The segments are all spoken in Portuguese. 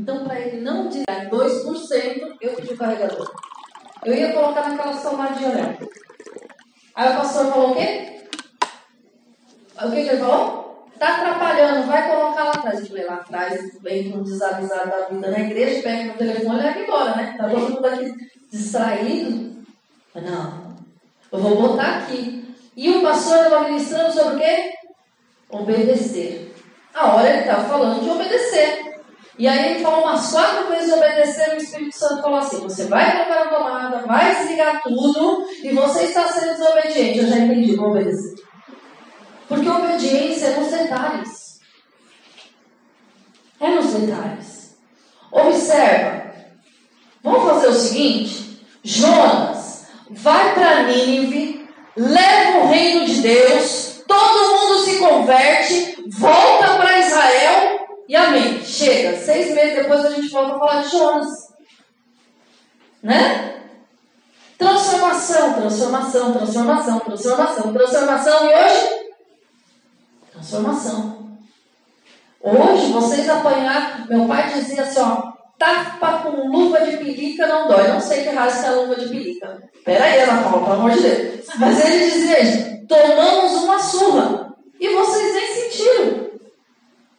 Então, para ele não tirar 2%, eu pedi o carregador. Eu ia colocar naquela salmadinha olhar. Aí o pastor falou o quê? O que, que ele falou? Tá atrapalhando, vai colocar lá atrás. Eu falei, lá atrás, vem com desavisado da vida na igreja, pega o telefone e leva embora, né? Tá todo mundo aqui distraído. Não, eu vou botar aqui. E o pastor estava ministrando sobre o quê? Obedecer. A hora ele estava falando de obedecer. E aí ele falou umas quatro vezes obedecer, e o Espírito Santo falou assim: você vai colocar na tomada, vai desligar tudo, e você está sendo desobediente. Eu já entendi, vou obedecer. Porque obediência é nos detalhes. É nos detalhes. Observa. Vamos fazer o seguinte: Jonas vai para Nínive, leva o reino de Deus, todo mundo se converte, volta e amém. Chega. Seis meses depois a gente volta a falar de Jonas. Né? Transformação, transformação, transformação, transformação, transformação. E hoje? Transformação. Hoje vocês apanhar. Meu pai dizia assim: ó, tapa com luva de pelica não dói. Não sei que raça é a luva de pelica. Pera aí, Ana Paula, pelo amor de Deus. Mas ele dizia tomamos uma surra. E vocês nem sentiram.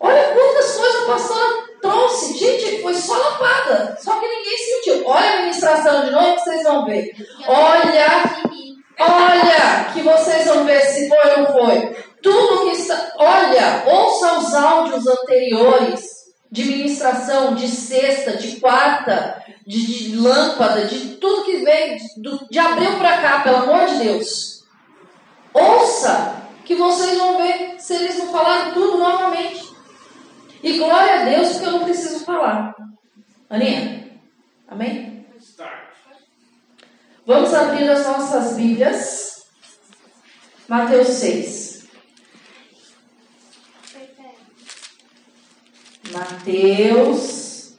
Olha quantas coisas a pastora trouxe. Gente, foi só lapada. Só que ninguém sentiu. Olha a ministração de novo que vocês vão ver. Olha, olha, que vocês vão ver se foi ou não foi. Tudo que está. Olha, ouça os áudios anteriores de ministração, de sexta, de quarta, de, de lâmpada, de tudo que veio, de, de abril para cá, pelo amor de Deus. Ouça, que vocês vão ver se eles não falaram tudo novamente. E glória a Deus, porque eu não preciso falar. Aninha? Amém? Vamos abrir as nossas Bíblias. Mateus 6. Mateus,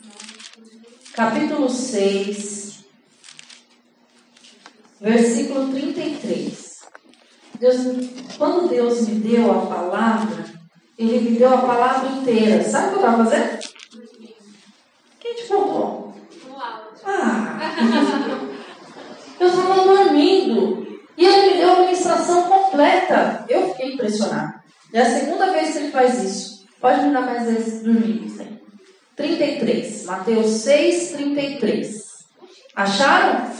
capítulo 6, versículo 33. Deus, quando Deus me deu a palavra, ele me deu a palavra inteira. Sabe o que eu estava fazendo? Quem te contou? Ah! Eu estava dormindo. E ele me deu a ministração completa. Eu fiquei impressionada. É a segunda vez que ele faz isso. Pode me dar mais vezes dormindo. 33. Mateus 6, 33. Acharam?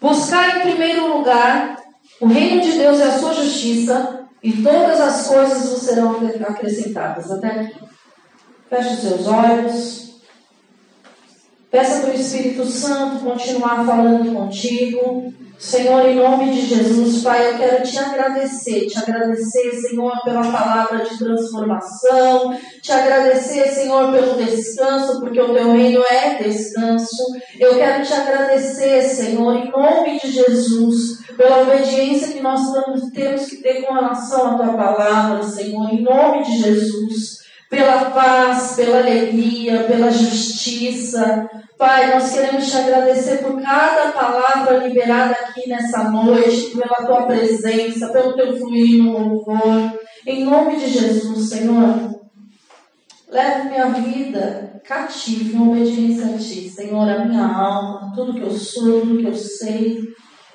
Buscar em primeiro lugar o reino de Deus e a sua justiça, e todas as coisas vos serão acrescentadas. Até aqui. Feche os seus olhos. Peça para o Espírito Santo continuar falando contigo. Senhor, em nome de Jesus, Pai, eu quero te agradecer, te agradecer, Senhor, pela palavra de transformação, te agradecer, Senhor, pelo descanso, porque o teu reino é descanso. Eu quero te agradecer, Senhor, em nome de Jesus, pela obediência que nós temos que ter com relação à tua palavra, Senhor, em nome de Jesus pela paz, pela alegria, pela justiça. Pai, nós queremos te agradecer por cada palavra liberada aqui nessa noite, pela tua presença, pelo teu fluir no louvor. Em nome de Jesus, Senhor, leve minha vida cativa em obediência a ti, Senhor, a minha alma, tudo que eu sou, tudo que eu sei.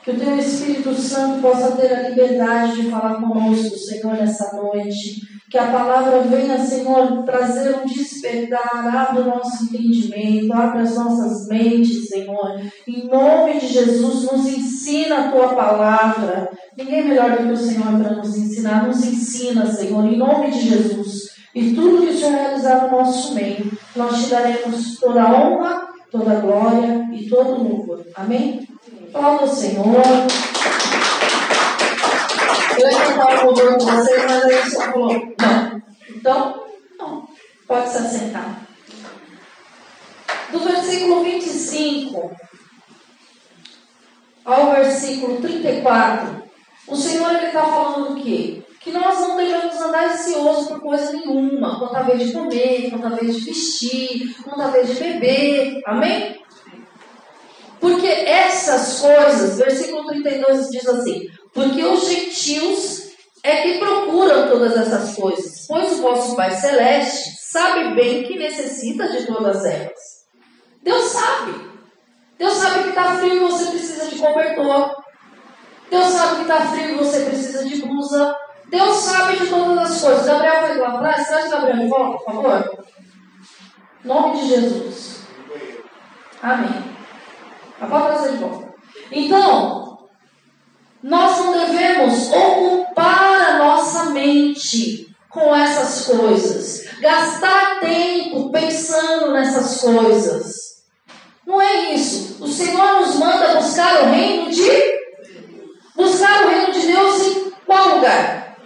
Que o teu Espírito Santo possa ter a liberdade de falar conosco, Senhor, nessa noite. Que a palavra venha, Senhor, trazer um despertar, abre o nosso entendimento, abre as nossas mentes, Senhor. Em nome de Jesus, nos ensina a tua palavra. Ninguém melhor do que o Senhor para nos ensinar. Nos ensina, Senhor, em nome de Jesus. E tudo que o Senhor realizar no nosso meio, nós te daremos toda a honra, toda a glória e todo o louvor. Amém? Fala Senhor. Eu ia cantar o louvor com vocês, mas aí o Senhor falou, não. Então, não. Pode se assentar. Do versículo 25 ao versículo 34, o Senhor está falando o quê? Que nós não devemos andar ansiosos por coisa nenhuma, quanto a vez de comer, quanto a vez de vestir, quanto a vez de beber. Amém? Porque essas coisas, versículo 32 diz assim: Porque os gentios é que procuram todas essas coisas, pois o vosso Pai Celeste sabe bem que necessita de todas elas. Deus sabe. Deus sabe que está frio e você precisa de cobertor. Deus sabe que está frio e você precisa de blusa. Deus sabe de todas as coisas. Gabriel foi lá atrás. Traz Gabriel de volta, por favor. Nome de Jesus. Amém. Pode trazer de volta. Então, nós não devemos ocupar a nossa mente com essas coisas, gastar tempo pensando nessas coisas. Não é isso. O Senhor nos manda buscar o reino de buscar o reino de Deus em qual lugar?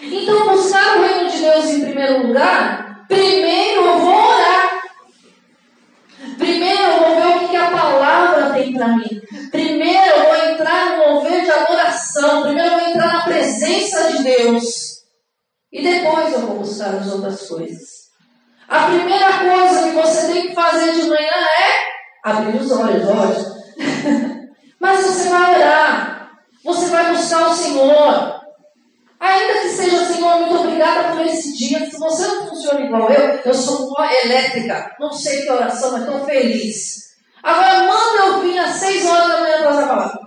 Então, buscar o reino de Deus em primeiro lugar, primeiro eu vou para mim. Primeiro eu vou entrar no mover de adoração. Primeiro eu vou entrar na presença de Deus. E depois eu vou buscar as outras coisas. A primeira coisa que você tem que fazer de manhã é abrir os olhos, lógico. Mas você vai orar, você vai buscar o Senhor. Ainda que seja, Senhor, muito obrigada por esse dia. Se você não funciona igual eu, eu sou uma elétrica. Não sei que oração, mas estou feliz. Agora, manda eu vir às seis horas da manhã para a palavra.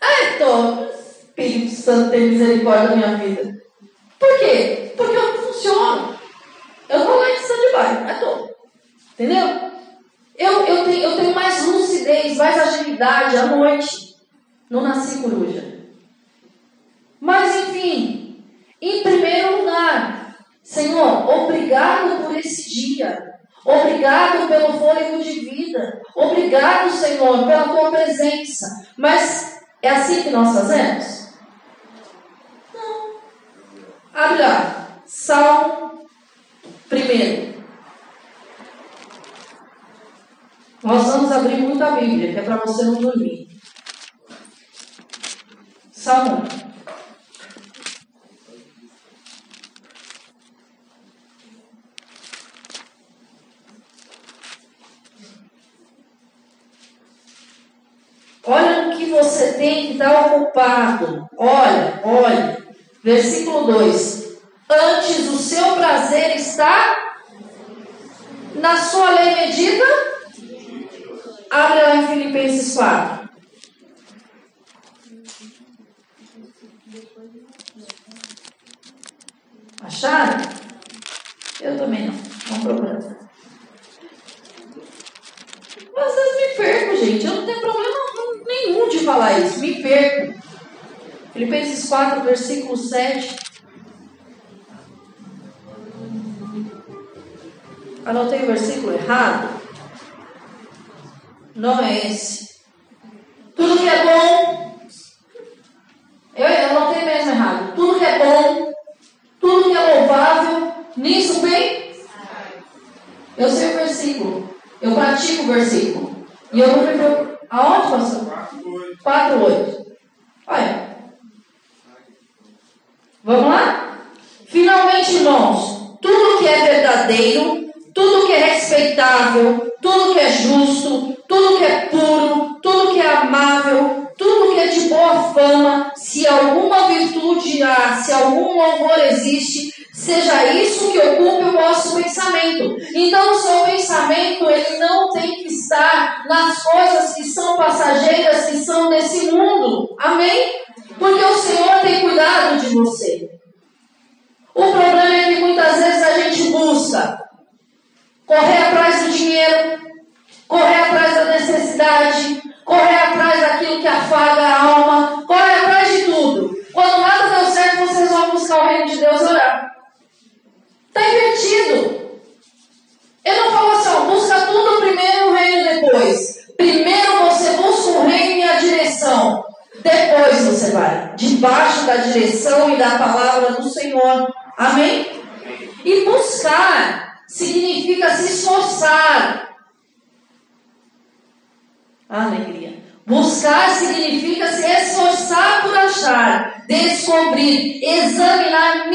Ah, estou. Espírito Santo tem misericórdia da minha vida. Por quê? Porque eu não funciono. Eu estou lá em stand-by, mas estou. Entendeu? Eu, eu, tenho, eu tenho mais lucidez, mais agilidade à noite. Não nasci coruja. Mas, enfim, em primeiro lugar, Senhor, obrigado por esse dia. Obrigado pelo fôlego de vida. Obrigado, Senhor, pela tua presença. Mas é assim que nós fazemos? Não. Abre lá. Salmo Primeiro, nós vamos abrir muito a Bíblia, que é para você não dormir. Salmo. Olha o que você tem que estar ocupado. Olha, olha. Versículo 2. Antes o seu prazer está na sua lei medida. Abre lá em Filipenses 4. Acharam? Eu também não. Procurando. Às vezes me perco, gente. Eu não tenho problema nenhum de falar isso. Me perco. Filipenses 4, versículo 7. Anotei o versículo errado? Não é esse. Tudo que é bom. Eu anotei mesmo errado. Tudo que é bom, tudo que é louvável, nisso bem. Eu sei o versículo. Eu pratico o versículo. E eu não me preocupo. Aonde, pastor? 4, 8. Olha. Vamos lá? Finalmente, irmãos, tudo que é verdadeiro, tudo que é respeitável, tudo que é justo, tudo que é puro, tudo que é amável, tudo que é de boa fama, se alguma virtude há, se algum louvor existe, seja isso que ocupe o vosso pensamento. Então, o seu pensamento ele não tem que estar nas coisas que são passageiras, que são desse mundo. Amém? Porque o Senhor tem cuidado de você. O problema é que muitas vezes a gente busca correr atrás do dinheiro, correr atrás da necessidade, correr atrás daquilo que afaga a alma, Eu não falo assim, ó, busca tudo primeiro, o reino depois. Primeiro você busca o reino e a direção. Depois você vai. Debaixo da direção e da palavra do Senhor. Amém? E buscar significa se esforçar. Alegria. Buscar significa se esforçar por achar, descobrir, examinar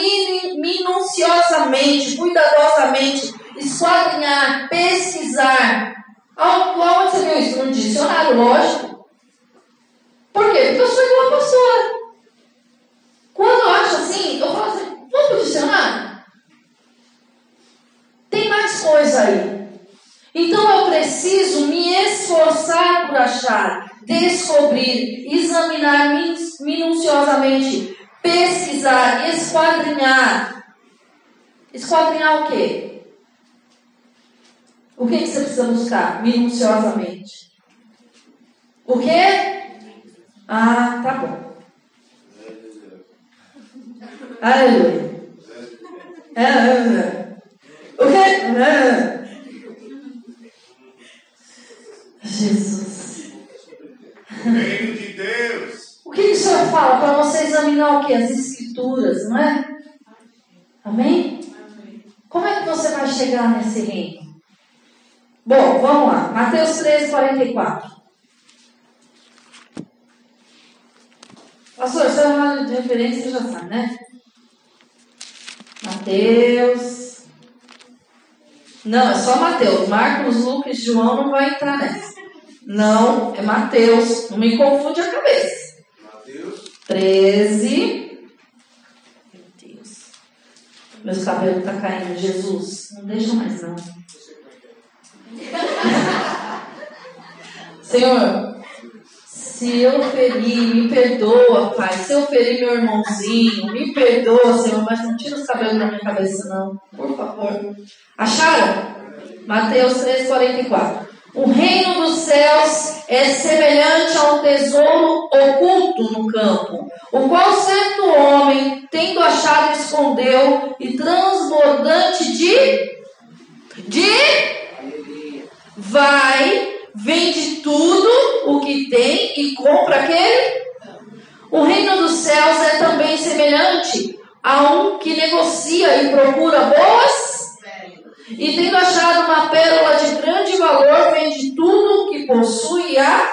minuciosamente, cuidadosamente, esquadrinhar, pesquisar, ao qual você viu isso num dicionário, lógico. Por quê? Porque eu sou igual a pessoa. Quando eu acho assim, eu falo assim, vamos pro dicionário? Tem mais coisa aí. Então eu preciso me esforçar por achar, descobrir, examinar minuciosamente, pesquisar, esquadrinhar. Esquadrinhar o quê? O que, que você precisa buscar minuciosamente? O quê? Ah, tá bom. Aleluia. É, é, é. O quê? Jesus. Reino de Deus. O que, que o Senhor fala? Para você examinar o que? As escrituras, não é? Amém? Como é que você vai chegar nesse reino? Bom, vamos lá. Mateus 13, 44. Pastor, se eu de referência, você já sabe, né? Mateus. Não, é só Mateus. Marcos, Lucas, João não vai entrar nessa. Não, é Mateus. Não me confunde a cabeça. Mateus 13. Meu Deus. Meus cabelos tá caindo. Jesus, não deixa mais não. Senhor, se eu ferir, me perdoa, Pai. Se eu ferir meu irmãozinho, me perdoa, Senhor, mas não tira os cabelos da minha cabeça, não. Por favor. Acharam? Mateus 3,44. O reino dos céus é semelhante a um tesouro oculto no campo, o qual certo homem, tendo achado, escondeu, e transbordante de. de. Vai vende tudo o que tem e compra aquele. O reino dos céus é também semelhante a um que negocia e procura boas. E tendo achado uma pérola de grande valor, vende tudo o que possui a.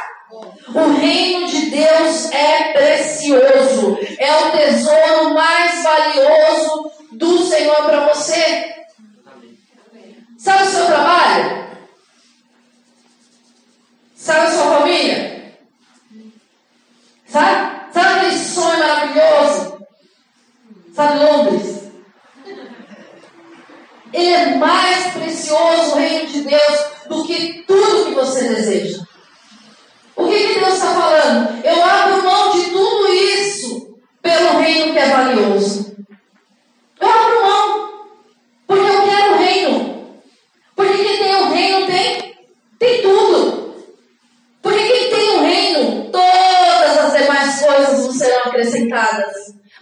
O reino de Deus é precioso, é o tesouro mais valioso do Senhor para você. Sabe o seu trabalho? Sabe a sua família? Sabe? Sabe aquele sonho maravilhoso? Sabe Londres? Ele é mais precioso, o reino de Deus, do que tudo que você deseja. O que, que Deus está falando? Eu abro mão de tudo isso pelo reino que é valioso. Eu abro mão.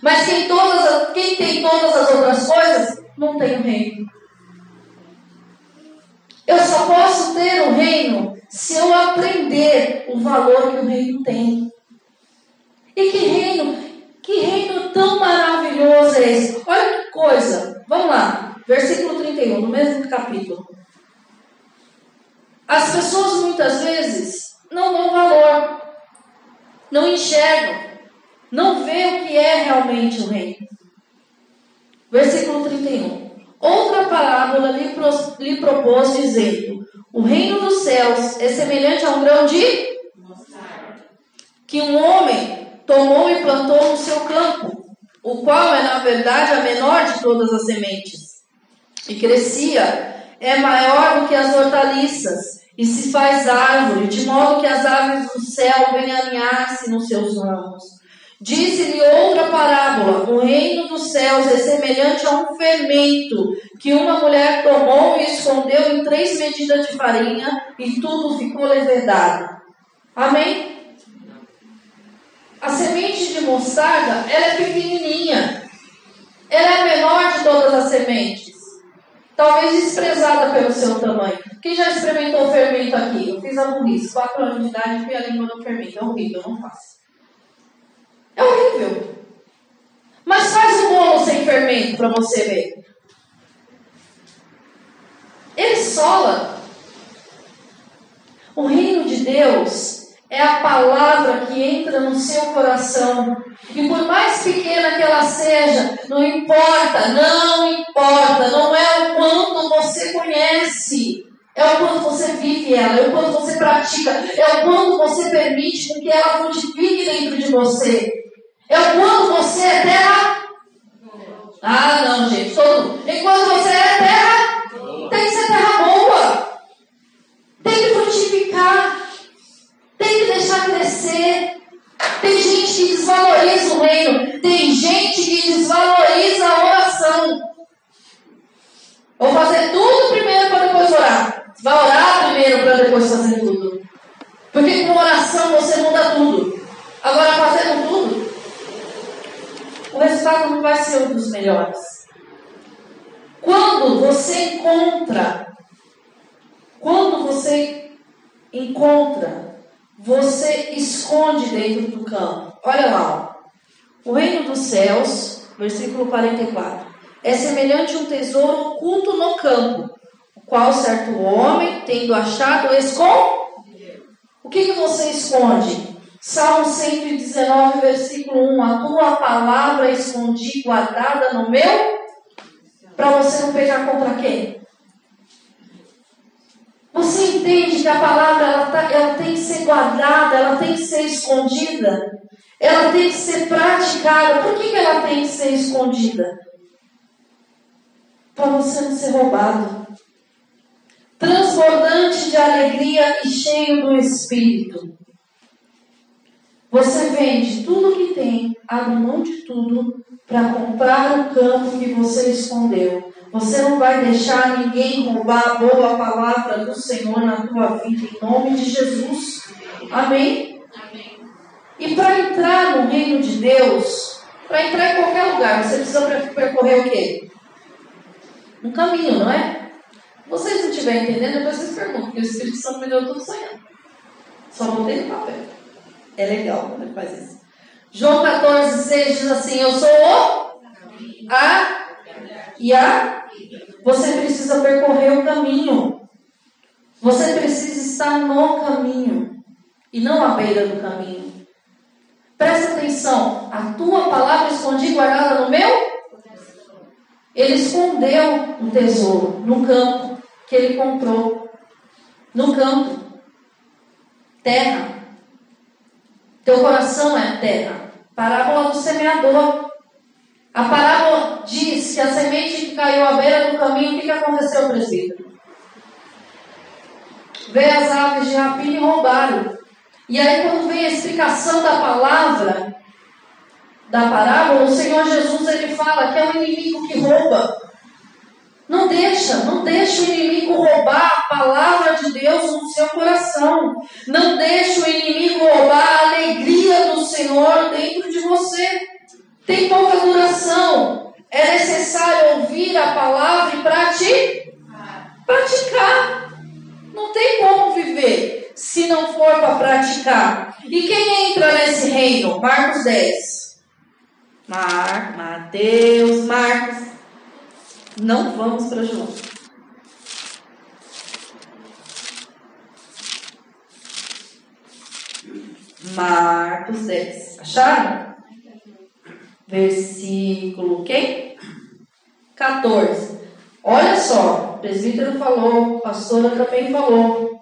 Mas quem, todas, quem tem todas as outras coisas, não tem o reino. Eu só posso ter o reino se eu aprender o valor que o reino tem. E que reino, que reino tão maravilhoso é esse? Olha que coisa. Vamos lá, versículo 31, no mesmo capítulo. As pessoas muitas vezes não dão valor, não enxergam, não vê o que é realmente o reino. Versículo 31. Outra parábola lhe, pro, lhe propôs, dizendo: O reino dos céus é semelhante a um grão de que um homem tomou e plantou no seu campo, o qual é, na verdade, a menor de todas as sementes. E crescia, é maior do que as hortaliças e se faz árvore, de modo que as aves do céu venham alinhar-se nos seus ramos. Disse-lhe outra parábola: O reino dos céus é semelhante a um fermento que uma mulher tomou e escondeu em três medidas de farinha e tudo ficou levedado. Amém? A semente de mostarda, ela é pequenininha. Ela é a menor de todas as sementes. Talvez desprezada pelo seu tamanho. Quem já experimentou fermento aqui? Eu fiz a burrice. Quatro anos de idade, fui a língua do fermento. É horrível, não faço. É horrível. Mas faz um bolo sem fermento para você ver. Ele sola. O reino de Deus é a palavra que entra no seu coração. E por mais pequena que ela seja, não importa, não importa, não é o quanto você conhece, é o quanto você vive ela, é o quanto você pratica, é o quanto você permite que ela frutifique dentro de você, é o quanto você é terra. Ah, não, gente. Todo... Enquanto é você é terra, tem que ser terra boa. Tem que frutificar. Tem que deixar crescer. Tem gente que desvaloriza o reino. Tem gente que desvaloriza a oração. Vou fazer tudo primeiro para depois orar. Vai orar primeiro para depois fazer tudo. Porque com oração você muda tudo. Agora, resultado não vai ser um dos melhores. Quando você encontra, quando você encontra, você esconde dentro do campo. Olha lá, ó. o reino dos céus, versículo 44, é semelhante a um tesouro oculto no campo, o qual certo homem, tendo achado, esconde. O que, que você esconde? Salmo 119, versículo 1. A tua palavra escondi, guardada no meu, para você não pegar contra quem? Você entende que a palavra ela, tá, ela tem que ser guardada, ela tem que ser escondida, ela tem que ser praticada. Por que, que ela tem que ser escondida? Para você não ser roubado. Transbordante de alegria e cheio do Espírito. Você vende tudo que tem, abre mão de tudo para comprar o campo que você escondeu. Você não vai deixar ninguém roubar a boa palavra do Senhor na tua vida, em nome de Jesus. Amém? Amém. E para entrar no reino de Deus, para entrar em qualquer lugar, você precisa percorrer o quê? Um caminho, não é? Vocês não estiverem entendendo, depois vocês perguntam, porque o Espírito Santo me deu tudo sonhando. Só botei no papel. É legal quando ele faz isso. João 14, 6 diz assim: Eu sou o a e a. Você precisa percorrer o caminho. Você precisa estar no caminho e não à beira do caminho. Presta atenção: a tua palavra escondida guardada no meu? Ele escondeu o tesouro no campo que ele comprou. No campo. Terra. Teu coração é terra. Parábola do semeador. A parábola diz que a semente que caiu à beira do caminho, o que, aconteceu, presbítero? Veio as aves de rapina e roubaram. E aí, quando vem a explicação da palavra, da parábola, o Senhor Jesus ele fala que é o inimigo que rouba. Não deixa, não deixa o inimigo roubar a palavra de Deus no seu coração. Não deixa o inimigo roubar a alegria do Senhor dentro de você. Tem pouca duração. É necessário ouvir a palavra e praticar. Praticar. Não tem como viver se não for para praticar. E quem entra nesse reino? Marcos 10. Mar, Mateus, Marcos. Não vamos para João. Marcos 10. Acharam? Versículo quem? 14. Olha só, o presbítero falou, a pastora também falou.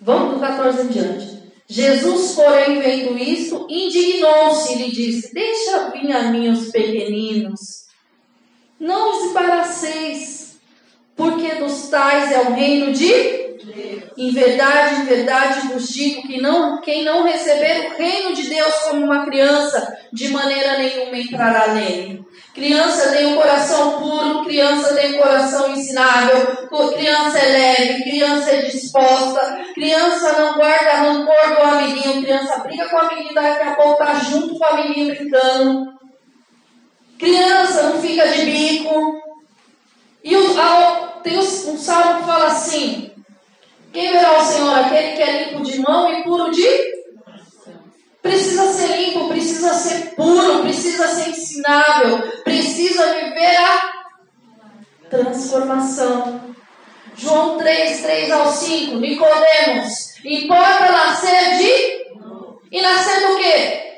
Vamos do 14 em diante. Jesus, porém, vendo isso, indignou-se e lhe disse: Deixa vir a mim os pequeninos não os embaraceis, porque dos tais é o reino de em verdade, em verdade vos digo que não, quem não receber o reino de Deus como uma criança, de maneira nenhuma entrará nele. Criança tem um coração puro, criança tem um coração ensinável, criança é leve, criança é disposta, criança não guarda rancor do amiguinho, criança briga com a menina, daqui a pouco tá junto com a menina brincando. Criança não fica de bico. E o, a, tem um salmo que fala assim: Quem verá o Senhor? Aquele que é limpo de mão e puro de. Precisa ser limpo, precisa ser puro, precisa ser ensinável, precisa viver a transformação. João 3, 3 ao 5, Nicodemos, importa nascer de. E nascer do quê?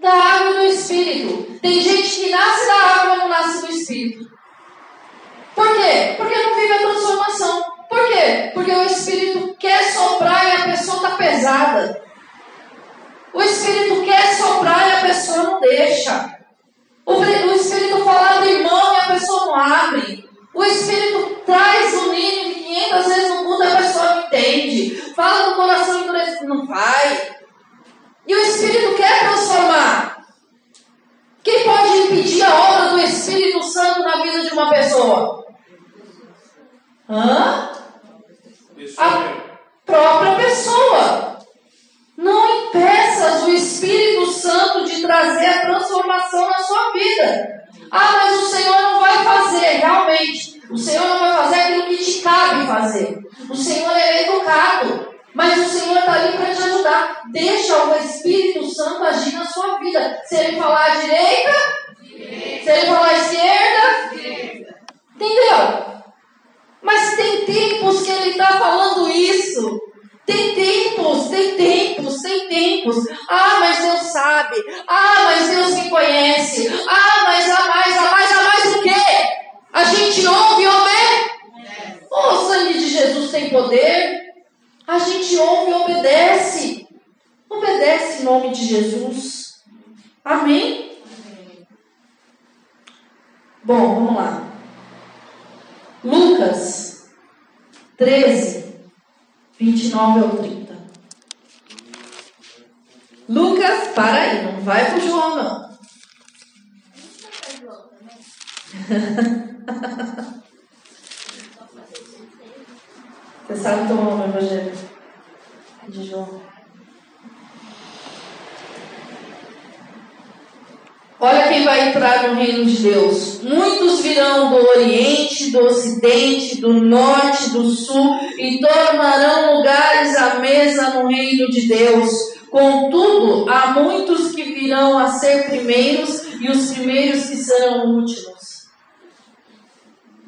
Da água do Espírito. Tem gente que nasce da água, não nasce do Espírito. Por quê? Porque não vive a transformação. Por quê? Porque o Espírito quer soprar e a pessoa está pesada. O Espírito quer soprar e a pessoa não deixa. O, Espírito fala abre mão e a pessoa não abre. O Espírito traz o mínimo 500 vezes no mundo a pessoa não entende. Fala no coração endurecido, não vai. E o Espírito quer transformar. Quem pode impedir a obra do Espírito Santo na vida de uma pessoa? Hã?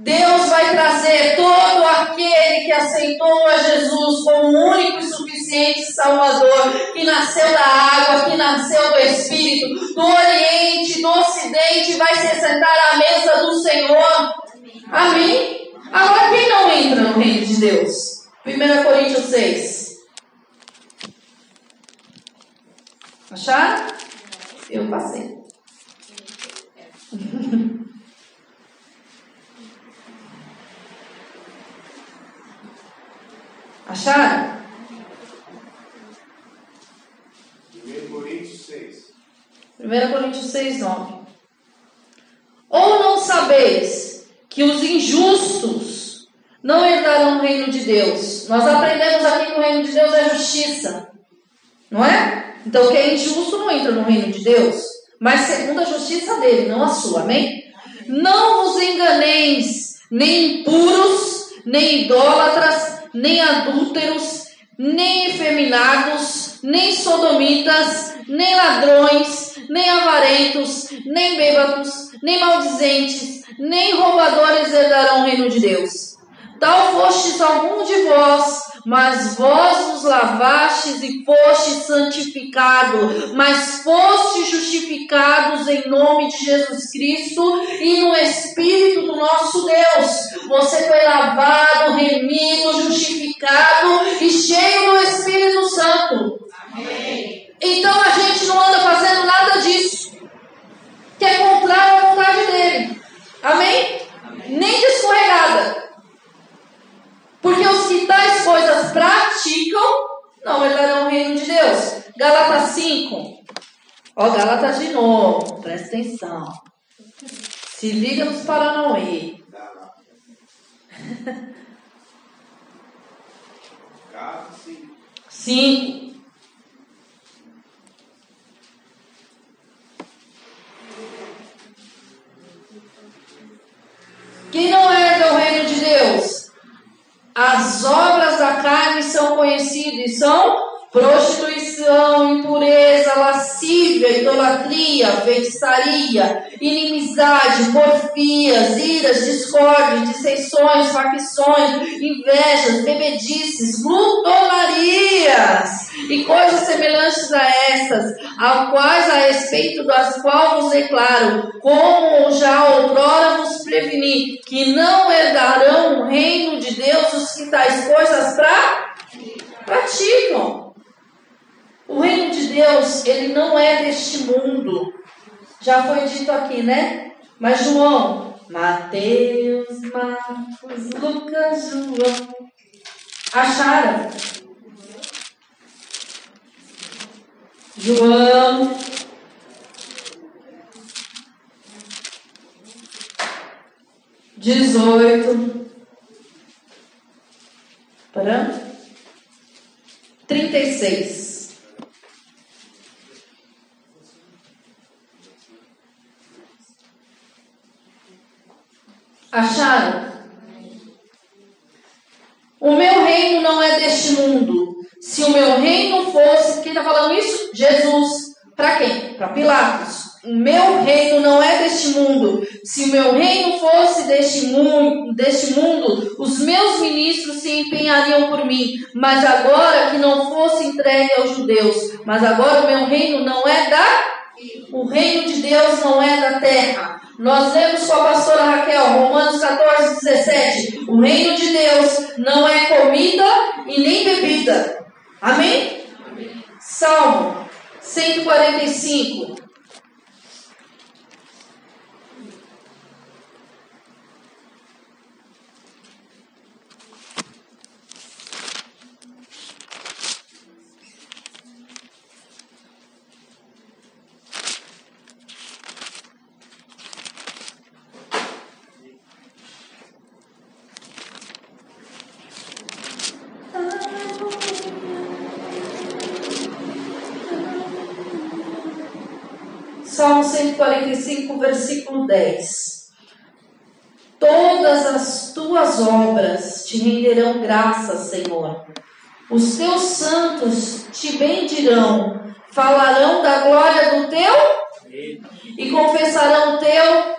Deus vai trazer todo aquele que aceitou a Jesus como único e suficiente Salvador, que nasceu da água, que nasceu do Espírito, do Oriente, do Ocidente, vai se sentar à mesa do Senhor. Amém? Agora, quem não entra no reino de Deus? 1 Coríntios 6. Acharam? Eu passei. Acharam? 1 Coríntios 6. 1 Coríntios 6, 9. Ou não sabeis que os injustos não herdarão o reino de Deus? Nós aprendemos aqui que o reino de Deus é justiça. Não é? Então quem é injusto não entra no reino de Deus. Mas segundo a justiça dele, não a sua. Amém? Não vos enganeis, nem impuros, nem idólatras, nem adúlteros, nem efeminados, nem sodomitas, nem ladrões, nem avarentos, nem bêbados, nem maldizentes, nem roubadores herdarão o reino de Deus. Tal fostes algum de vós, mas vós vos lavastes e fostes santificado, mas fostes justificados em nome de Jesus Cristo e no Espírito do nosso Deus. Você foi lavado, remido, justificado e cheio do Espírito Santo. Amém. Então a gente não anda fazendo nada disso, que é contrário à vontade dele. Amém? Amém. Nem de escorregada. Porque os que tais coisas praticam, não herdarão o reino de Deus. Galatas 5. Ó, Galatas de novo, presta atenção. Se liga nos Paranauê. 5. Quem não herda o reino de Deus? As obras da carne são conhecidas e são prostituição, impureza, lascívia, idolatria, feitiçaria, inimizade, porfias, iras, discórdia, dissensões, facções, invejas, bebedices, glutonarias e coisas semelhantes a estas, a quais a respeito das quais vos declaro, como já outrora vos preveni, que não herdarão o reino de Deus os que tais coisas pra praticam. O reino de Deus, ele não é deste mundo. Já foi dito aqui, né? Mas João, Mateus, Marcos, Lucas, João. Acharam? João. Dezoito. Para? Trinta e seis. Acharam? O meu reino não é deste mundo. Se o meu reino fosse, quem está falando isso? Jesus. Para quem? Para Pilatos. O meu reino não é deste mundo. Se o meu reino fosse deste mundo, deste mundo, os meus ministros se empenhariam por mim. Mas agora que não fosse entregue aos judeus. Mas agora o meu reino não é da. O reino de Deus não é da terra. Nós lemos com a pastora Raquel, Romanos 14, 17. O reino de Deus não é comida e nem bebida. Amém? Amém. Salmo 145. Salmo 145, versículo 10. Todas as tuas obras graças, Senhor. Os teus santos te bendirão, falarão da glória do teu e confessarão o teu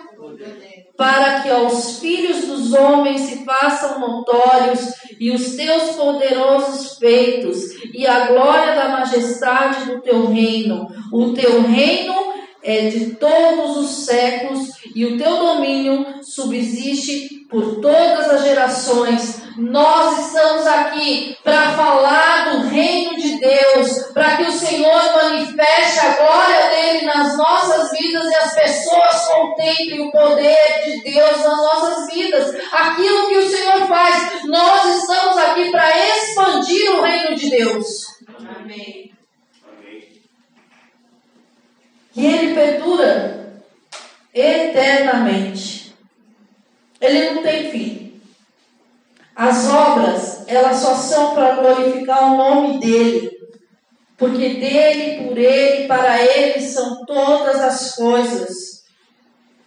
para que aos filhos dos homens se façam notórios e os teus poderosos feitos e a glória da majestade do teu reino. O teu reino é de todos os séculos e o teu domínio subsiste por todas as gerações. Nós estamos aqui para falar do reino de Deus, para que o Senhor manifeste a glória dele nas nossas vidas e as pessoas contemplem o poder de Deus nas nossas vidas. Aquilo que o Senhor faz, nós estamos aqui para expandir o reino de Deus. Amém. E ele perdura eternamente. Ele não tem fim. As obras, elas só são para glorificar o nome dele. Porque dele, por ele, para ele são todas as coisas.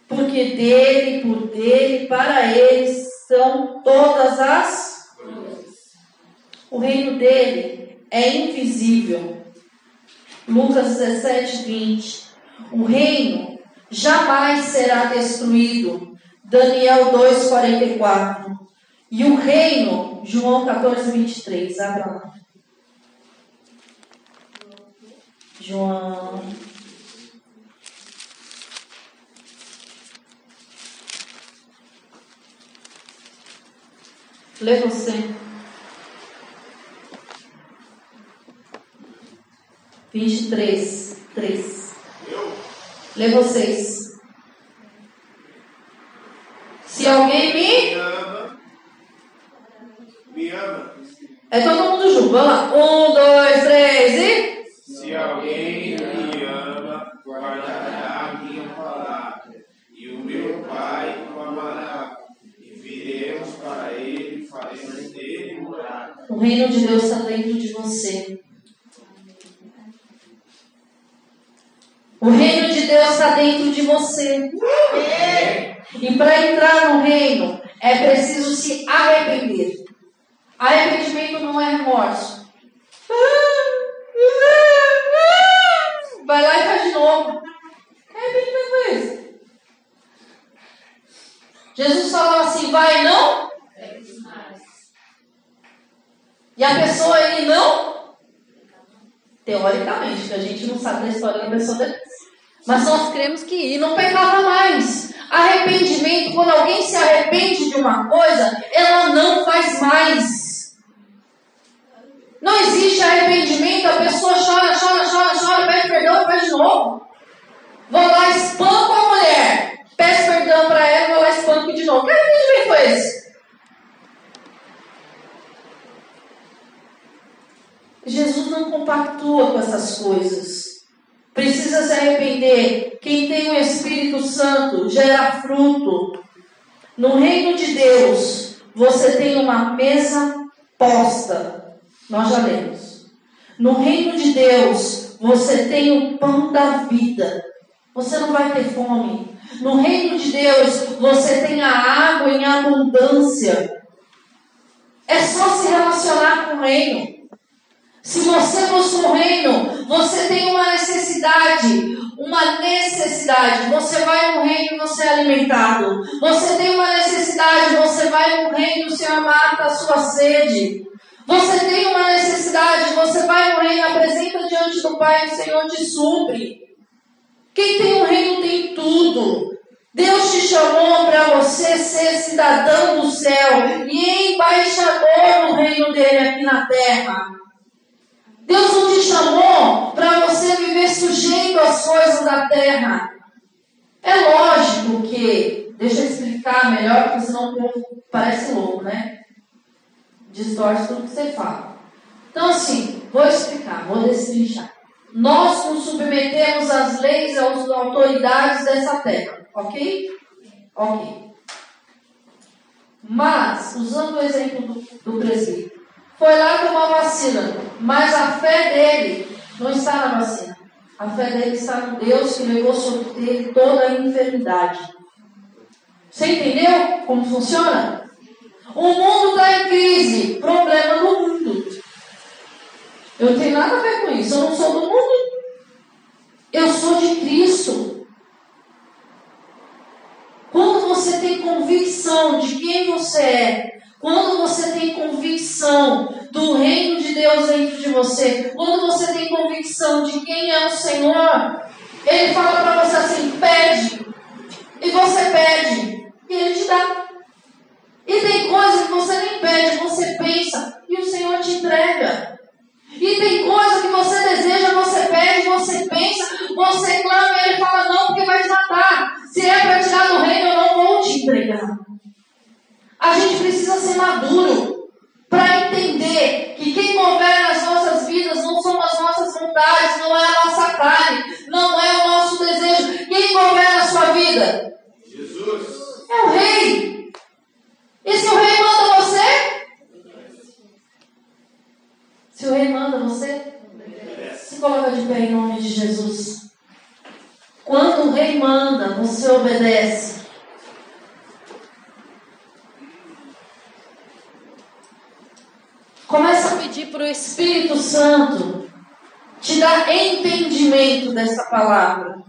Porque dele, por dele, para ele são todas as coisas. O reino dele é invisível. Lucas 17, 20. O reino jamais será destruído. Daniel 2,44. E o reino, João 14, 23. Abra lá. João. Lê você. 23, 3. Lê vocês. Se alguém me. ama. Me ama. É todo mundo junto. Vamos lá. Um, dois, três e. Se alguém me ama, guardará a minha palavra. E o meu Pai o amará. E viremos para ele e faremos dele morar. O reino de Deus está dentro de você. O reino de Deus está dentro de você. E para entrar no reino é preciso se arrepender. Arrependimento não é remorso. Vai lá e faz de novo. Arrependimento é isso. Jesus falou assim: vai não? E a pessoa ele não teoricamente, a gente não sabe da história da pessoa depois. Mas nós cremos que e não pecava mais. Arrependimento, quando alguém se arrepende de uma coisa, ela não faz mais. Não existe arrependimento, a pessoa chora, chora, chora, chora, pede perdão faz de novo. Vou lá, espanco a mulher, peço perdão para ela, vou lá, espanco de novo. Que arrependimento foi esse? Jesus não compactua com essas coisas. precisa se arrepender. Quem tem o Espírito Santo gera fruto. No reino de Deus, você tem uma mesa posta. Nós já lemos. No reino de Deus, você tem o pão da vida. Você não vai ter fome. No reino de Deus, você tem a água em abundância. É só se relacionar com o reino. Se você fosse no reino, você tem uma necessidade, uma necessidade. Você vai no reino e você é alimentado. Você tem uma necessidade, você vai no reino e o Senhor mata a sua sede. Você tem uma necessidade, você vai no reino, apresenta diante do Pai o Senhor te supre. Quem tem o reino tem tudo. Deus te chamou para você ser cidadão do céu e embaixador no reino dele aqui na terra. Deus não te chamou para você viver sujeito às coisas da terra. É lógico que, deixa eu explicar melhor, porque senão o povo parece louco, né? Distorce tudo que você fala. Então, assim, vou explicar, vou destrinchar. Nós nos submetemos às leis e às autoridades dessa terra, ok? Ok. Mas, usando o exemplo do, do presídio, foi lá tomar vacina, mas a fé dele não está na vacina. A fé dele está no Deus que levou sobre ele toda a enfermidade. Você entendeu como funciona? O mundo está em crise. Problema do mundo. Eu não tenho nada a ver com isso. Eu não sou do mundo. Eu sou de Cristo. Quando você tem convicção de quem você é, quando você tem convicção do reino de Deus dentro de você, quando você tem convicção de quem é o Senhor, Ele fala para você assim: pede. E você pede. E Ele te dá. E tem coisas que você nem pede, você pensa e o Senhor te entrega. E tem coisas que você deseja, você pede, você pensa, você clama e Ele fala não, porque vai te matar. Se é para tirar do reino, eu não vou te entregar. A gente precisa ser maduro para entender que quem governa as nossas vidas não são as nossas vontades, não é a nossa carne, não é o nosso desejo. Quem governa a sua vida? Jesus. É o rei. E se o rei manda você? Se o rei manda você? Se coloca de pé em nome de Jesus. Quando o rei manda, você obedece. Começa a pedir para o Espírito Santo te dar entendimento dessa palavra.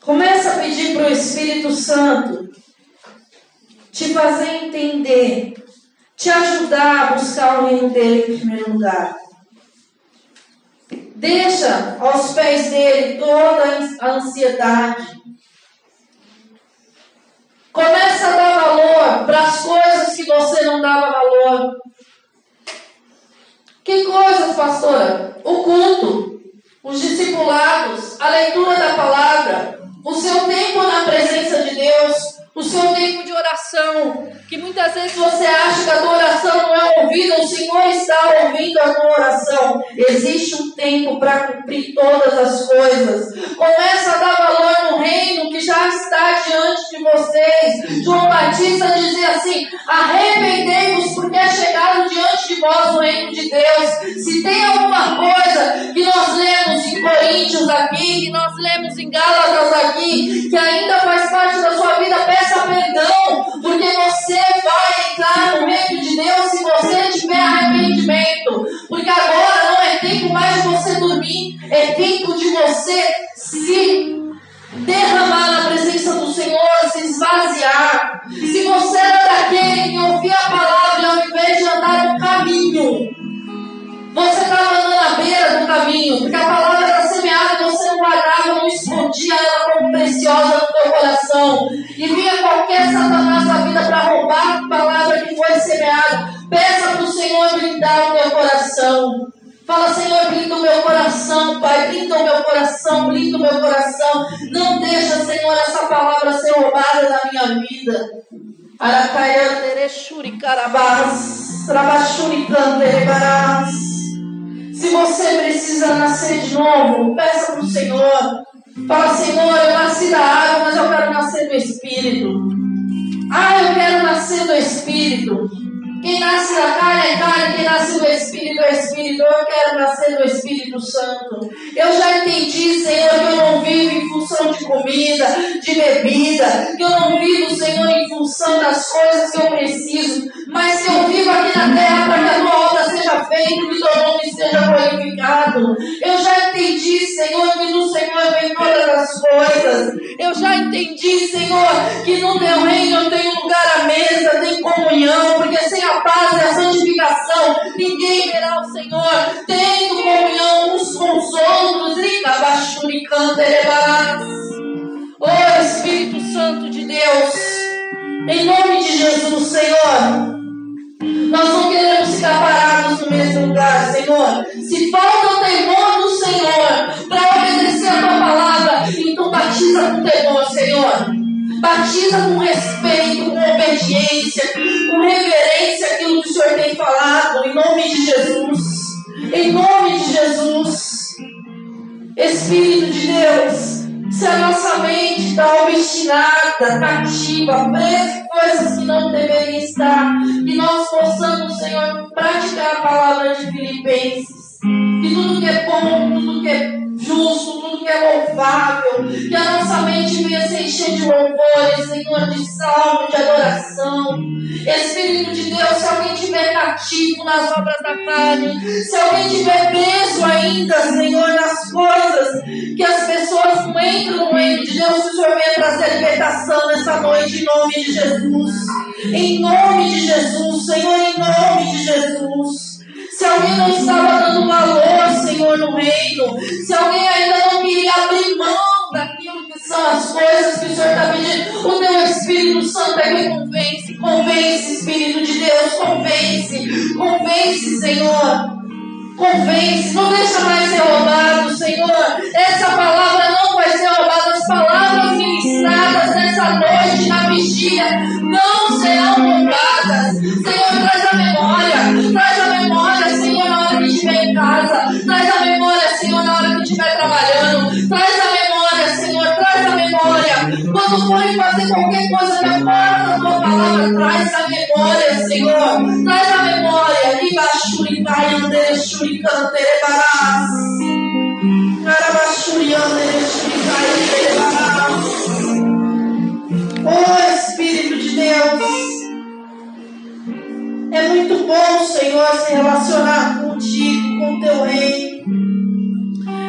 Começa a pedir para o Espírito Santo te fazer entender, te ajudar a buscar o reino dele em primeiro lugar. Deixa aos pés dele toda a ansiedade, Começa a dar valor para as coisas que você não dava valor. Que coisas, pastora? O culto, os discipulados, a leitura da palavra, o seu tempo na presença de Deus, o seu tempo de oração, que muitas vezes você acha que a tua oração não é ouvida, o Senhor está ouvindo a tua oração. Existe um tempo para cumprir todas as coisas. Começa a dar valor no reino que já está diante de vocês. João Batista dizia assim: arrependei-vos, porque é chegado diante de vós o reino de Deus. Se tem alguma coisa que nós lemos em Coríntios aqui, que nós lemos em Gálatas aqui, que ainda faz parte da sua vida, peça Porque agora não é tempo mais de você dormir, é tempo de você se derramar na presença do Senhor, se esvaziar. Se você era daquele que ouvia a palavra e ao invés de andar no caminho, você estava andando à beira do caminho, porque a palavra E vinha qualquer satanás na vida para roubar a palavra que foi semeada. Peça para o Senhor blindar o teu coração. Fala, Senhor, blinda o meu coração, Pai, blinda o meu coração, blinda o meu coração. Não deixa, Senhor, essa palavra ser roubada da minha vida. Carabás. Se você precisa nascer de novo, peça para o Senhor. Fala, Senhor, eu nasci da água, mas eu quero nascer do Espírito. Ah, eu quero nascer do Espírito. Quem nasce da carne é carne, quem nasce do Espírito é Espírito. Eu quero nascer do Espírito Santo. Eu já entendi, Senhor, que eu não vivo em função de comida, de bebida, que eu não vivo, Senhor, em função das coisas que eu preciso, mas que eu vivo aqui na terra para que a tua obra seja feita que teu nome seja glorificado. Eu já entendi, Senhor, que todas as coisas. Eu já entendi, Senhor, que no teu reino eu tenho lugar à mesa, tem comunhão, porque sem a paz e a santificação ninguém verá o Senhor. Tendo comunhão uns com os outros, e Oh Espírito Santo de Deus, em nome de Jesus, Senhor. Nós não queremos ficar parados no mesmo lugar, Senhor. Se falta o temor do Senhor para obedecer a tua palavra, então batiza com temor, Senhor. Batiza com respeito, com obediência, com reverência aquilo que o Senhor tem falado, em nome de Jesus. Em nome de Jesus. Espírito de Deus, se a nossa mente está obstinada, cativa, presa coisas que não deveriam estar, que nós possamos, Senhor, praticar a palavra de Filipenses. Que tudo que é bom, tudo que é justo, tudo que é louvável, que a nossa mente venha se encher de louvores, Senhor, de salmo, de adoração. Espírito de Deus, se alguém estiver cativo nas obras da carne, se alguém estiver preso ainda, Senhor, nas coisas que as pessoas não entram no reino de Deus, o Senhor venha trazer libertação nessa noite, em nome de Jesus. Em nome de Jesus, Senhor, em nome de Jesus. Se alguém não estava dando valor, Senhor, no reino, se alguém ainda não queria abrir mão daquilo que são as coisas que o Senhor está pedindo, o teu Espírito Santo é que convence, convence, Espírito de Deus, convence, convence, Senhor. Convence, não deixa mais ser roubado, Senhor. Essa palavra não vai ser roubada, as palavras ministradas nessa noite, na vigília, não serão roubadas. Senhor, traz a memória. E baixurikai, andere, shurikantere, barás. Carabachuriandere, shurikai, andere, barás. Oh Espírito de Deus, é muito bom, Senhor, se relacionar contigo, com teu reino.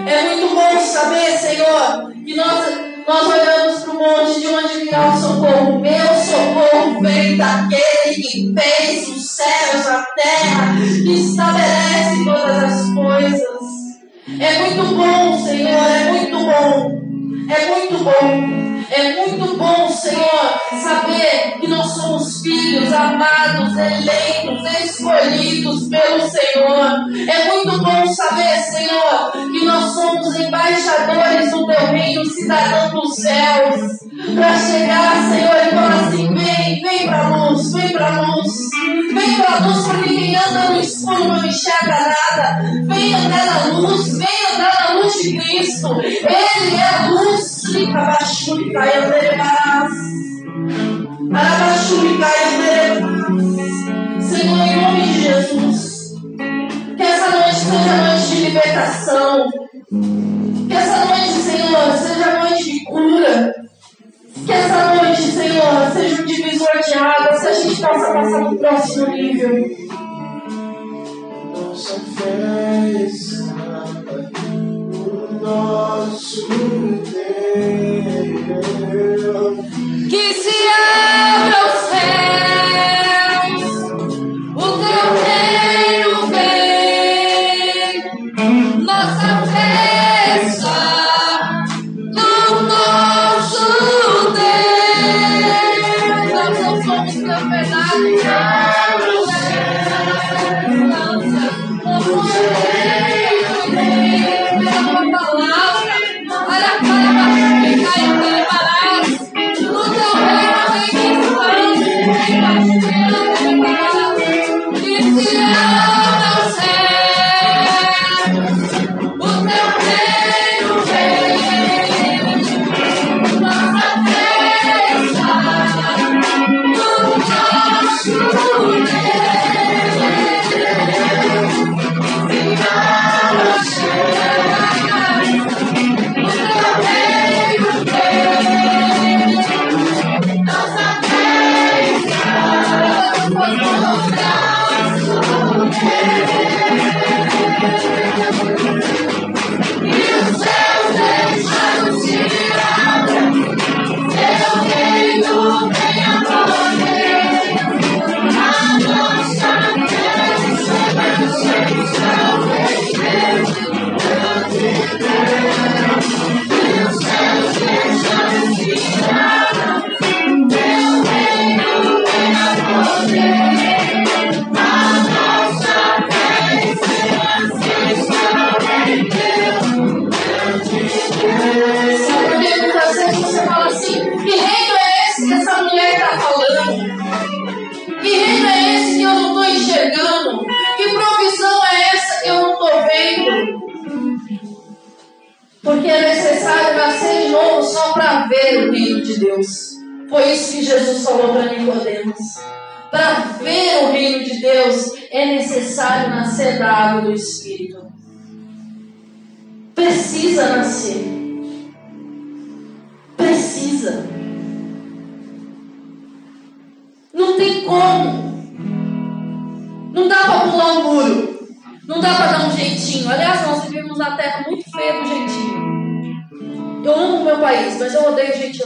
É muito bom saber, Senhor, que nós, nós olhamos para o monte de onde virá o socorro. Meu socorro vem daquele que fez os céus, a terra, que estabelece todas as coisas. É muito bom, Senhor, é muito bom. É muito bom. É muito bom, Senhor, saber que nós somos filhos amados, eleitos, escolhidos pelo Senhor. É muito bom saber, Senhor, que nós somos embaixadores do teu reino, cidadão dos céus. Para chegar, Senhor, e falar assim: vem, vem para a luz, vem para a luz. Vem para a luz, porque quem anda no escuro não enxerga nada. Vem andar na luz, vem andar na luz de Cristo. Ele é a luz. Licabaxurikai anderebás. Arabaxurikai anderebás. Senhor, em nome de Jesus. Que essa noite seja noite de libertação.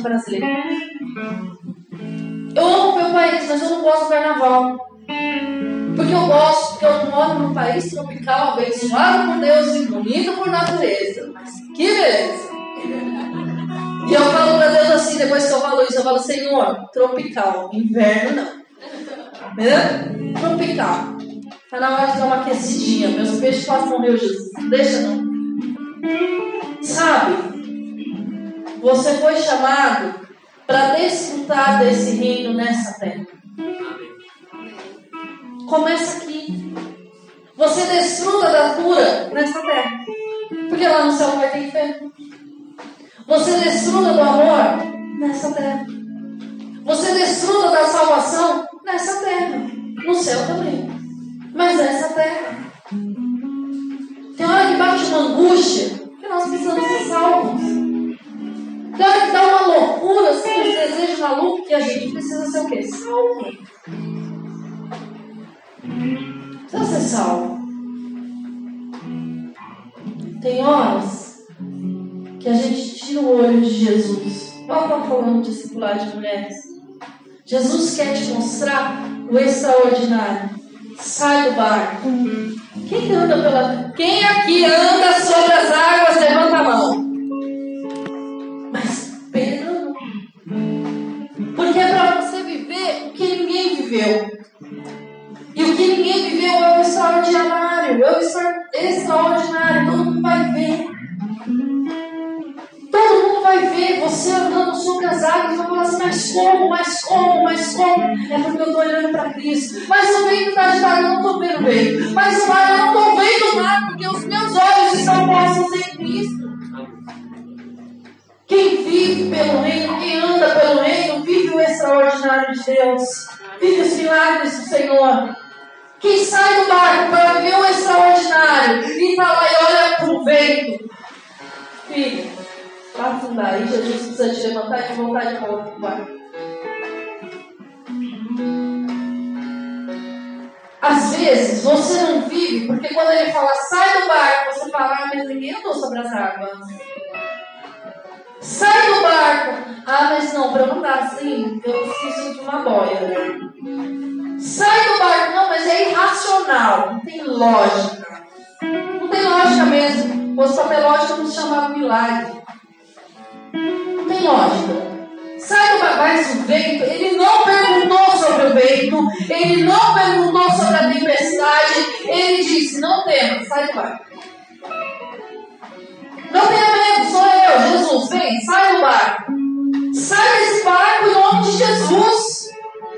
Brasileiro. Eu amo meu país, mas eu não gosto do carnaval. Porque eu gosto, porque eu moro num país tropical, abençoado por Deus e bonito por natureza. Mas que beleza! E eu falo para Deus assim, depois que eu falo isso, eu falo, Senhor, tropical, inverno não. Né? Tropical. Tá na hora de dar uma aquecidinha. Meus peixes quase morreu, Jesus. Deixa não. Sabe? Você foi chamado para desfrutar desse reino nessa terra. Começa aqui. Você desfruta da cura nessa terra. Porque lá no céu vai ter inferno. Você desfruta do amor nessa terra. Você desfruta da salvação nessa terra. No céu também. Mas essa terra. Tem hora que bate uma angústia que nós precisamos ser salvos. Tem hora que dá uma loucura, assim, os desejos malucos que a gente precisa ser o quê? Salvo. Precisa ser salvo. Tem horas que a gente tira o olho de Jesus. Qual está falando de discipular de mulheres? Jesus quer te mostrar o extraordinário. Sai do barco. Quem anda pela. Quem aqui anda sobre as águas? Levanta a mão. Viveu. E o que ninguém viveu é o extraordinário. É o extraordinário. Todo mundo vai ver. Todo mundo vai ver você andando sobre as águas e vai falar assim, mas como, mas como, mas como? É porque eu estou olhando para Cristo. Mas o vento está agitado, eu não estou vendo bem. Mas mar, eu não estou vendo mar, porque os meus olhos estão postos em Cristo. Quem vive pelo reino, quem anda pelo reino, vive o extraordinário de Deus. Vive os milagres do Senhor. Quem sai do barco para ver o extraordinário e está lá e olha para o vento. Filho, para afundar aí, Jesus precisa te levantar e te voltar de volta para o barco. Às vezes você não vive, porque quando ele fala sai do barco, você fala, ah, mas ninguém andou sobre as águas. Sai do barco. Ah, mas não, para eu andar assim, eu preciso de uma boia. Sai do barco. Não, mas é irracional. Não tem lógica. Não tem lógica mesmo. Ou só tem lógica não chamava milagre. Não tem lógica. Sai do barco. Mas o vento, ele não perguntou sobre o vento. Ele não perguntou sobre a tempestade. Ele disse, não tema, sai do barco. Não tenha medo, sou eu, Jesus, vem, sai do barco. Sai desse barco em nome de Jesus.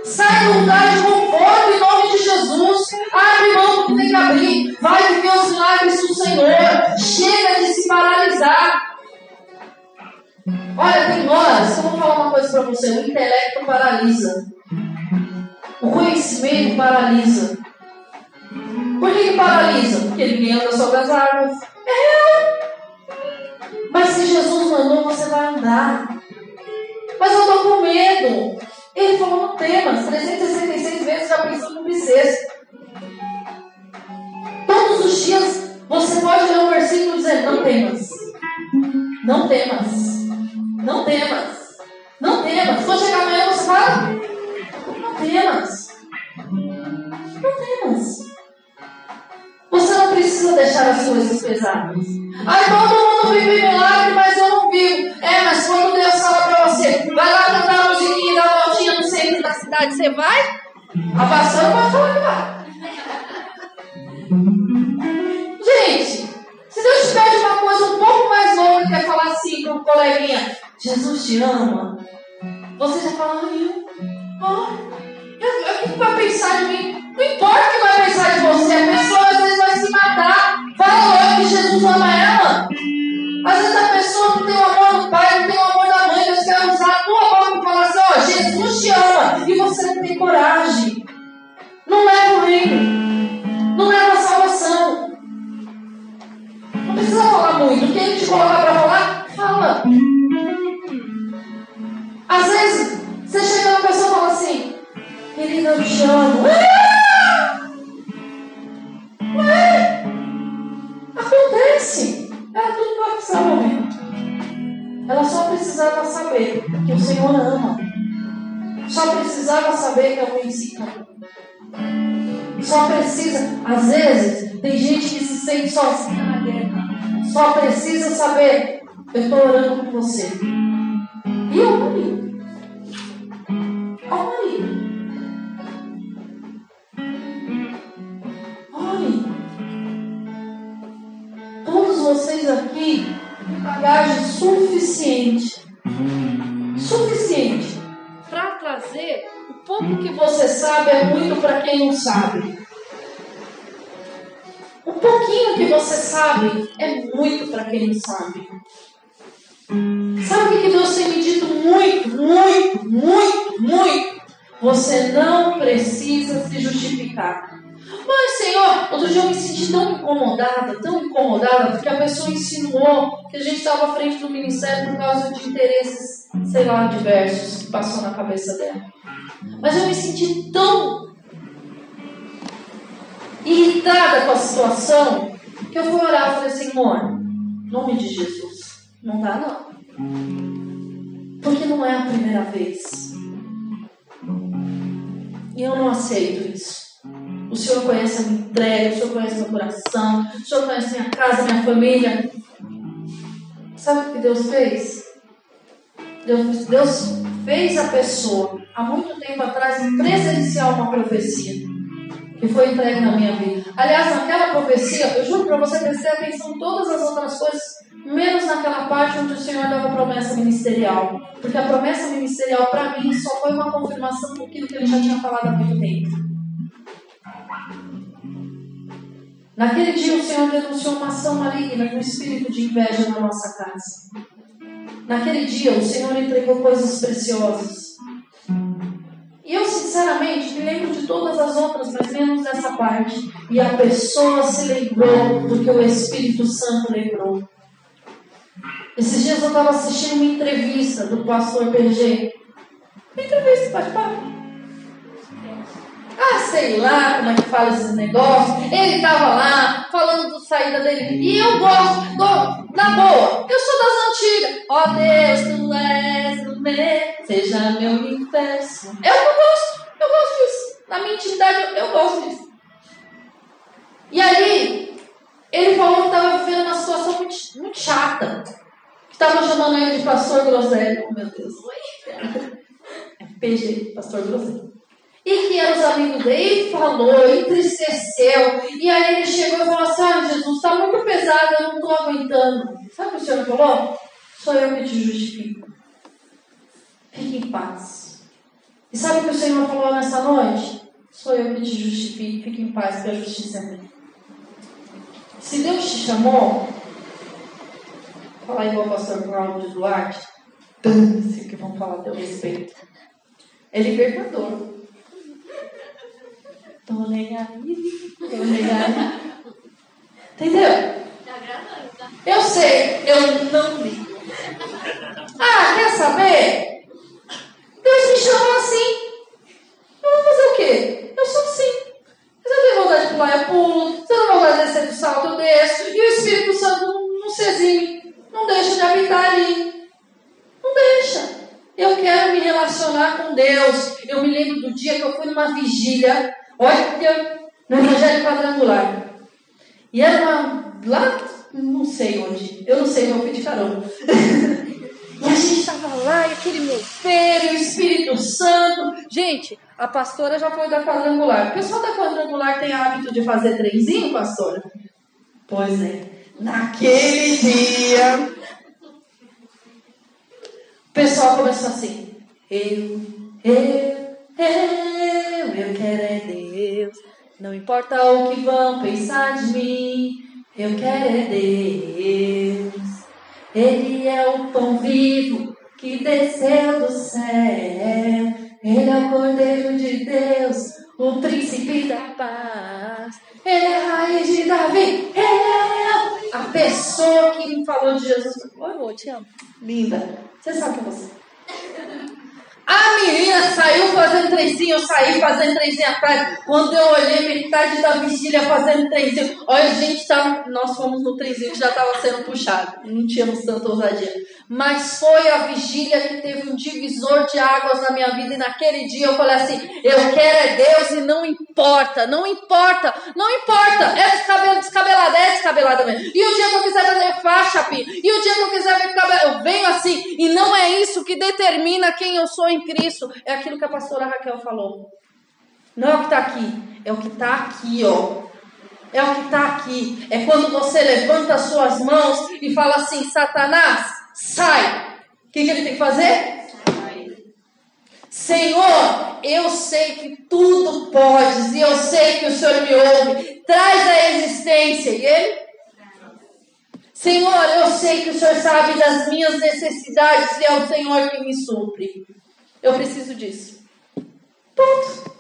Sai do lugar de conforto em nome de Jesus. Abre mão do que tem que abrir. Vai viver os milagres do Senhor. Chega de se paralisar. Olha, tem horas, eu vou falar uma coisa para você: o intelecto paralisa. O conhecimento paralisa. Por que, que paralisa? Porque ninguém anda sobre as águas. É real. Mas se Jesus mandou, você vai andar. Mas eu estou com medo. Ele falou no tema, 366 vezes já pensou no bissexto. Todos os dias você pode ler um versículo dizer: Não temas. Não temas. Não temas. Não temas. Quando chegar amanhã você fala: Não temas. Não temas. Você não precisa deixar as coisas pesadas. Aí todo mundo vive milagre, mas eu não vivo. É, mas quando Deus fala pra você, vai lá cantar a musiquinha e dar uma voltinha no centro da cidade, você vai? A pastora pode falar que vai. Gente, se Deus pede uma coisa um pouco mais longa, quer falar assim para um coleguinha, Jesus te ama, você já fala, eu, oh, vai pensar de mim? Não importa o que vai pensar de você, a pessoa às vezes vai se matar, vai logo que Jesus ama ela. Às vezes a pessoa não tem o amor do pai, não tem o amor da mãe, Deus quer usar a tua boca e falar assim, ó, oh, Jesus te ama, e você não tem coragem. Não é leva o reino, não é leva a salvação. Não precisa falar muito, o que ele te coloca para falar, fala. Às vezes, você chega na pessoa e fala assim, querida, eu te amo. Acontece. Era tudo que ela precisava. Ela só precisava saber que o Senhor ama. Só precisava saber que é um ensino. Só precisa, às vezes, tem gente que se sente sozinha na guerra. Só precisa saber, eu estou orando por você. E ore. Ore. Aqui bagagem suficiente. Suficiente para trazer o pouco que você sabe é muito para quem não sabe. O pouquinho que você sabe é muito para quem não sabe. Sabe o que Deus tem me dito muito, muito, muito, muito? Você não precisa se justificar. Mas, Senhor, outro dia eu me senti tão incomodada, tão incomodada, porque a pessoa insinuou que a gente estava à frente do ministério por causa de interesses, sei lá, diversos que passou na cabeça dela. Mas eu me senti tão irritada com a situação que eu fui orar e falei, Senhor, nome de Jesus, não dá não. Porque não é a primeira vez. E eu não aceito isso. O Senhor conhece a minha entrega, o Senhor conhece meu coração, o Senhor conhece minha casa, minha família. Sabe o que Deus fez? Deus, Deus fez a pessoa, há muito tempo atrás, presenciar uma profecia que foi entregue na minha vida. Aliás, naquela profecia, eu juro para você prestar atenção todas as outras coisas, menos naquela parte onde o Senhor dava promessa ministerial. Porque a promessa ministerial, para mim, só foi uma confirmação daquilo que ele já tinha falado há muito tempo. Naquele dia o Senhor denunciou uma ação maligna com espírito de inveja na nossa casa. Naquele dia o Senhor entregou coisas preciosas. E eu, sinceramente, me lembro de todas as outras, mas menos dessa parte. E a pessoa se lembrou do que o Espírito Santo lembrou. Esses dias eu estava assistindo uma entrevista do pastor. Uma entrevista, parar. Ah, sei lá como é que fala esses negócios. Ele estava lá falando da saída dele. E eu gosto, gosto, na boa. Eu sou das antigas. Ó oh, Deus, tu és o meu, seja meu universo. Eu não gosto, eu gosto disso. Na minha intimidade, eu, eu gosto disso. E aí, ele falou que estava vivendo uma situação muito, muito chata. Que estavam chamando ele de pastor groselho. Oh, meu Deus. Oi? PG, pastor groselho. E que os amigos dele, falou, entristeceu. E aí ele chegou e falou assim: Ah, Jesus, está muito pesado, eu não estou aguentando. Sabe o que o Senhor falou? Sou eu que te justifico. Fique em paz. E sabe o que o Senhor falou nessa noite? Sou eu que te justifico. Fique em paz, que a justiça é minha. Se Deus te chamou, falar igual o pastor Cláudio Duarte, dane-se que vão falar a teu respeito. É libertador. Tô aí. Tô aí. Entendeu? Eu sei, eu não ligo. Ah, quer saber? Deus me chamou assim. Eu vou fazer o quê? Eu sou assim. Se eu tenho vontade de pular, eu pulo. Se eu tenho vontade de descer do salto, eu desço. E o Espírito Santo não exime. Não deixa de habitar ali. Não deixa. Eu quero me relacionar com Deus. Eu me lembro do dia que eu fui numa vigília Olha, no Evangelho Quadrangular. E era uma. Lá, não sei onde. Eu não sei, eu fui de carona. e a gente estava lá, e aquele filho, o Espírito Santo. Gente, a pastora já foi da quadrangular. O pessoal da quadrangular tem hábito de fazer trenzinho, pastora? Pois é. Naquele dia, o pessoal começou assim. Eu, eu, eu, eu quero é Deus. Não importa o que vão pensar de mim, eu quero é Deus. Ele é o pão vivo que desceu do céu. Ele é o Cordeiro de Deus, o príncipe da paz. Ele é a raiz de Davi, ele é a pessoa que me falou de Jesus. Oi, amor, te amo. Linda. Você sabe que é você. A menina saiu fazendo trenzinho, eu saí fazendo trenzinho atrás. Quando eu olhei metade da vigília fazendo trenzinho, olha, a gente tá, nós fomos no trenzinho que já estava sendo puxado. Não tínhamos tanta ousadia. Mas foi a vigília que teve um divisor de águas na minha vida. E naquele dia eu falei assim: eu quero é Deus e não importa, não importa, não importa. É descabelada, descabelada, é descabelada mesmo. E o dia que eu quiser fazer faixa. E o dia que eu quiser ver cabelo, eu venho assim. E não é isso que determina quem eu sou em Cristo. É aquilo que a pastora Raquel falou. Não é o que está aqui, é o que está aqui, ó. É o que está aqui. É quando você levanta as suas mãos e fala assim: Satanás, sai. O que, que ele tem que fazer? Senhor, eu sei que tudo podes e eu sei que o Senhor me ouve. Traz a existência. E ele? Senhor, eu sei que o Senhor sabe das minhas necessidades e é o Senhor que me supre. Eu preciso disso. Ponto.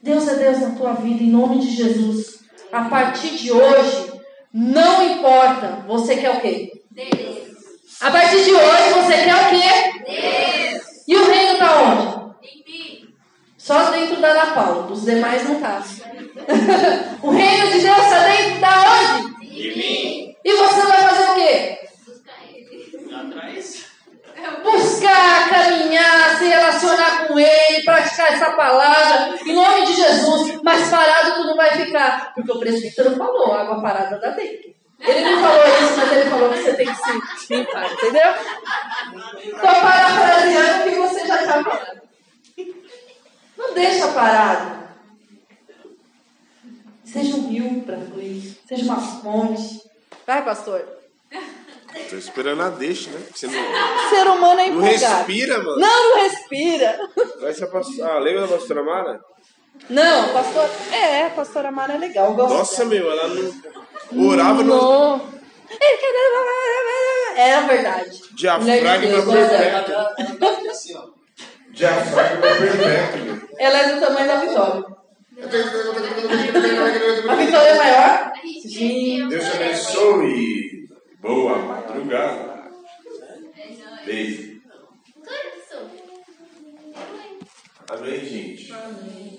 Deus é Deus na tua vida, em nome de Jesus. A partir de hoje, não importa, você quer o quê? Deus. A partir de hoje, você quer o quê? Deus. E o reino está onde? Só dentro da Ana Paula, dos demais não está. o reino de Deus está dentro da onde? De mim. E você vai fazer o quê? Buscar ele. Atrás buscar, caminhar, se relacionar com Ele, praticar essa palavra, em nome de Jesus. Mas parado tu não vai ficar, porque o presbítero falou, água parada da dengue. Ele não falou isso, mas ele falou que você tem que se limpar, entendeu? Estou parafraseando o que você já está falando. Não deixa parado. Seja um rio para fluir, seja uma fonte. Vai, pastor. Tô esperando a deixa, né? Você não... Ser humano é empolgado. Não respira, mano. Não, não respira. Vai ser a pastora... Ah, lembra da pastora Mara? Não, pastor... É, a pastora Mara é legal. Nossa, dela. meu, ela não... Orava no... no... É verdade. Diafragma perpétuo. Assim, Diafragma perpétuo. Ela é do tamanho da Vitória. A Vitória é maior? Sim. Deus te abençoe. Boa madrugada. Beijo. Amém, gente. Amém.